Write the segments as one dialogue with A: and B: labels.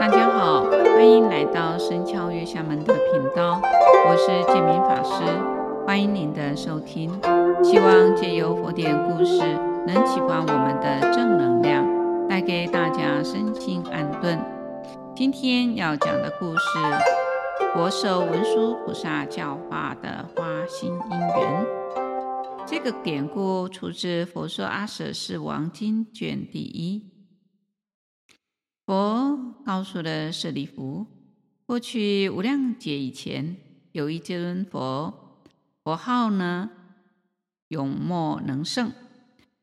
A: 大家好，欢迎来到深敲月下门的频道，我是建明法师，欢迎您的收听。希望借由佛典故事，能启发我们的正能量，带给大家身心安顿。今天要讲的故事，佛受文殊菩萨教化的花心因缘。这个典故出自《佛说阿舍世王经》卷第一。佛告诉了舍利弗，过去无量劫以前，有一尊佛，佛号呢永默能胜，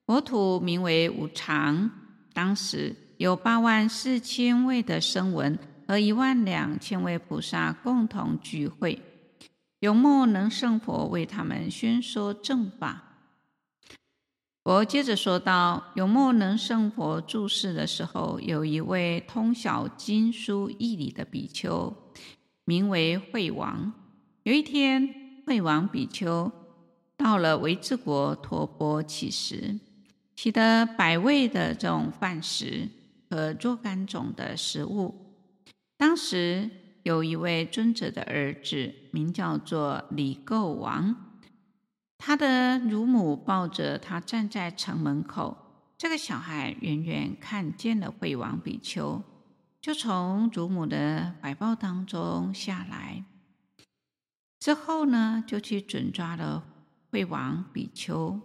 A: 佛土名为无常。当时有八万四千位的声闻和一万两千位菩萨共同聚会，永默能胜佛为他们宣说正法。佛接着说道：“永默能胜佛住世的时候，有一位通晓经书义理的比丘，名为惠王。有一天，惠王比丘到了维支国托钵乞食，乞得百味的这种饭食和若干种的食物。当时有一位尊者的儿子，名叫做李垢王。”他的乳母抱着他站在城门口，这个小孩远远看见了惠王比丘，就从乳母的怀抱当中下来，之后呢，就去准抓了惠王比丘，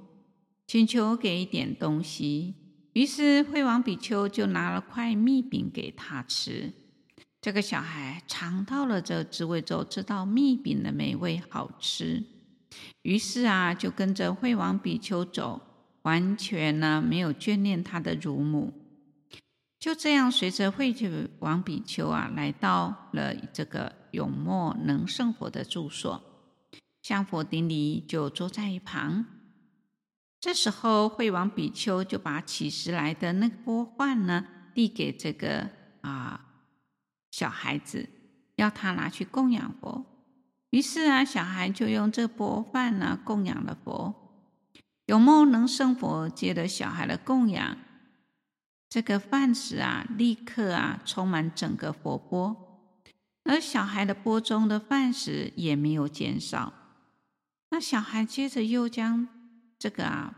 A: 请求给一点东西。于是惠王比丘就拿了块蜜饼给他吃。这个小孩尝到了这滋味之后，知道蜜饼的美味好吃。于是啊，就跟着惠王比丘走，完全呢没有眷恋他的乳母。就这样，随着惠王比丘啊，来到了这个永默能胜佛的住所，向佛顶礼，就坐在一旁。这时候，惠王比丘就把乞食来的那个钵饭呢，递给这个啊小孩子，要他拿去供养佛。于是啊，小孩就用这钵饭呢供养了佛。有梦能胜佛接了小孩的供养，这个饭食啊，立刻啊充满整个佛钵，而小孩的钵中的饭食也没有减少。那小孩接着又将这个啊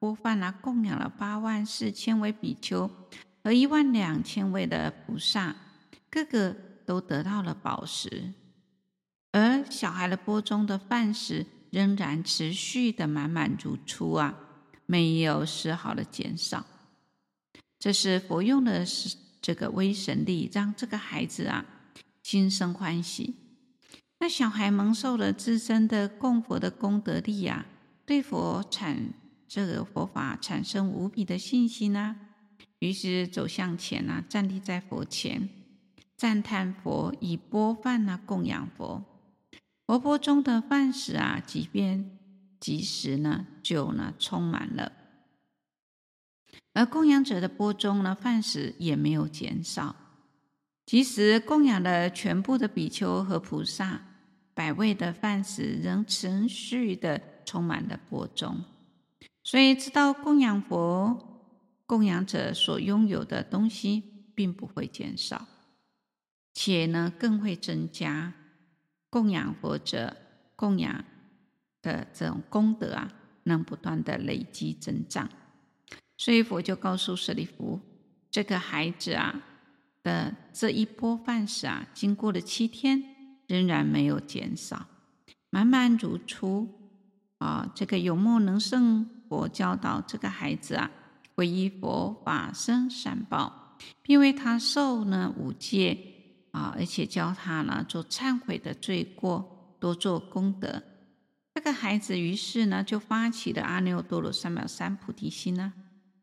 A: 钵饭啊供养了八万四千位比丘和一万两千位的菩萨，个个都得到了宝石。而小孩的钵中的饭食仍然持续的满满如初啊，没有丝毫的减少。这是佛用的是这个威神力，让这个孩子啊心生欢喜。那小孩蒙受了自身的供佛的功德力、啊，对佛产这个佛法产生无比的信心啊。于是走向前啊，站立在佛前，赞叹佛以钵饭啊供养佛。佛钵中的饭食啊，即便即时呢，就呢充满了；而供养者的钵中呢，饭食也没有减少。即使供养了全部的比丘和菩萨，百味的饭食仍持续的充满了钵中。所以，知道供养佛，供养者所拥有的东西并不会减少，且呢更会增加。供养佛者，供养的这种功德啊，能不断的累积增长。所以佛就告诉舍利弗，这个孩子啊的这一波饭食啊，经过了七天，仍然没有减少，满满如初。啊，这个永默能胜佛教导这个孩子啊，皈依佛法僧三宝，并为他受呢五戒。啊！而且教他呢做忏悔的罪过，多做功德。这个孩子于是呢就发起了阿耨多罗三藐三菩提心呢。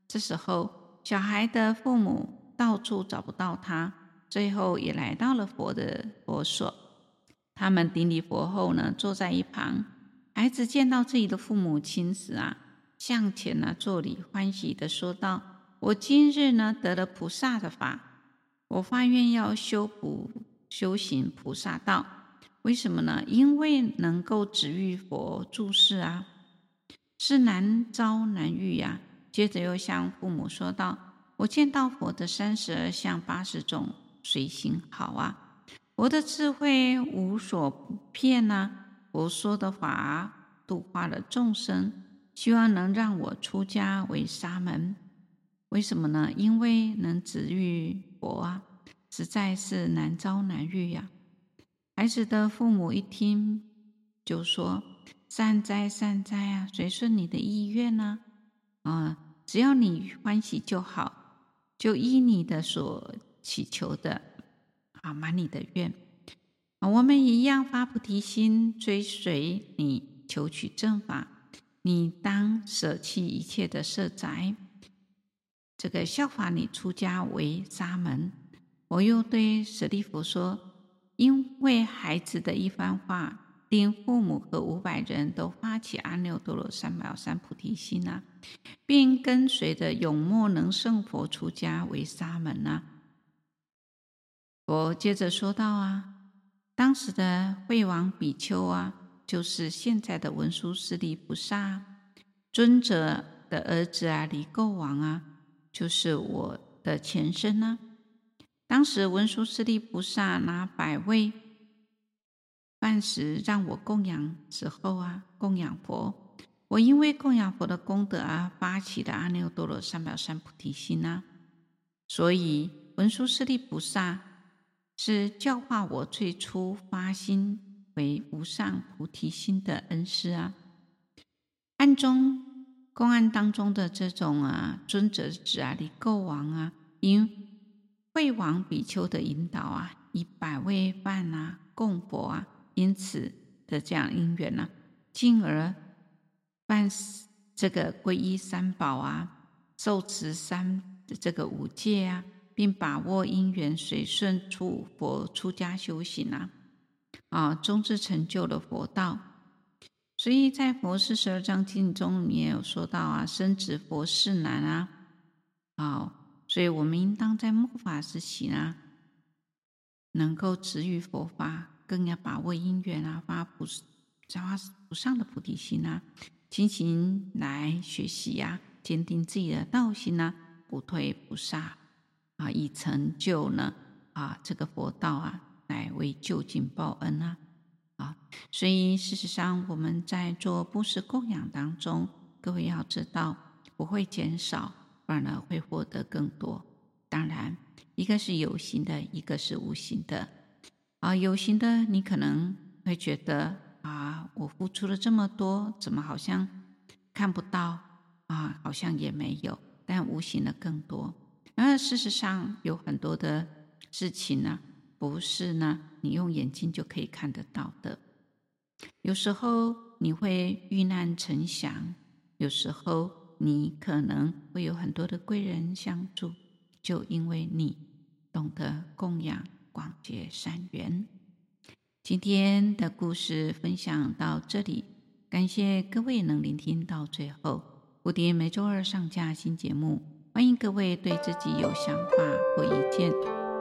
A: 这时候，小孩的父母到处找不到他，最后也来到了佛的佛所。他们顶礼佛后呢，坐在一旁。孩子见到自己的父母亲时啊，向前呢作礼，欢喜的说道：“我今日呢得了菩萨的法。”我发愿要修补修行菩萨道，为什么呢？因为能够值遇佛住世啊，是难遭难遇呀、啊。接着又向父母说道：“我见到佛的三十二相八十种随行好啊！佛的智慧无所不遍呐，佛说的法度化了众生，希望能让我出家为沙门。为什么呢？因为能值遇佛啊，实在是难遭难遇呀、孩子的父母一听就说：“善哉善哉啊，随顺你的意愿呢、啊，啊，只要你欢喜就好，就依你的所祈求的。”啊，满你的愿！我们一样发菩提心，追随你求取正法。你当舍弃一切的色宅，这个效法你出家为沙门。我又对舍利弗说：因为孩子的一番话，令父母和五百人都发起阿耨多罗三藐三菩提心啊，并跟随着永莫能胜佛出家为沙门啊。佛接着说道：“啊，当时的惠王比丘啊，就是现在的文殊师利菩萨尊者的儿子啊，离垢王啊，就是我的前身呢、当时文殊师利菩萨拿百味饭食让我供养之后啊，供养佛。我因为供养佛的功德啊，发起的阿耨多罗三藐三菩提心呐、啊，所以文殊师利菩萨。”是教化我最初发心为无上菩提心的恩师啊！暗中公案当中的这种啊尊者子啊离垢王啊，因慧王比丘的引导啊，以百味饭啊供佛啊，因此的这样因缘呢、啊，进而办这个皈依三宝啊，受持三的这个五戒啊。并把握因缘，随顺出佛出家修行啊，啊，终至成就了佛道。所以在《佛事十二章经》中也有说到啊，生子佛事难啊，啊，所以我们应当在末法时期啊，能够止于佛法，更要把握因缘啊，发菩萨发无上的菩提心啊，进行来学习呀、啊，坚定自己的道心啊，不退不杀。啊，以成就呢啊，这个佛道啊，乃为究竟报恩啊啊！所以事实上，我们在做布施供养当中，各位要知道，不会减少，反而会获得更多。当然，一个是有形的，一个是无形的。啊，有形的，你可能会觉得啊，我付出了这么多，怎么好像看不到啊？好像也没有，但无形的更多。然而事实上，有很多的事情呢，不是呢你用眼睛就可以看得到的。有时候你会遇难成祥，有时候你可能会有很多的贵人相助，就因为你懂得供养、广结善缘。今天的故事分享到这里，感谢各位能聆听到最后。蝴蝶每周二上架新节目。欢迎各位对自己有想法或意见，